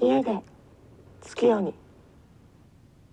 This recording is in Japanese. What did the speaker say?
家で月夜に。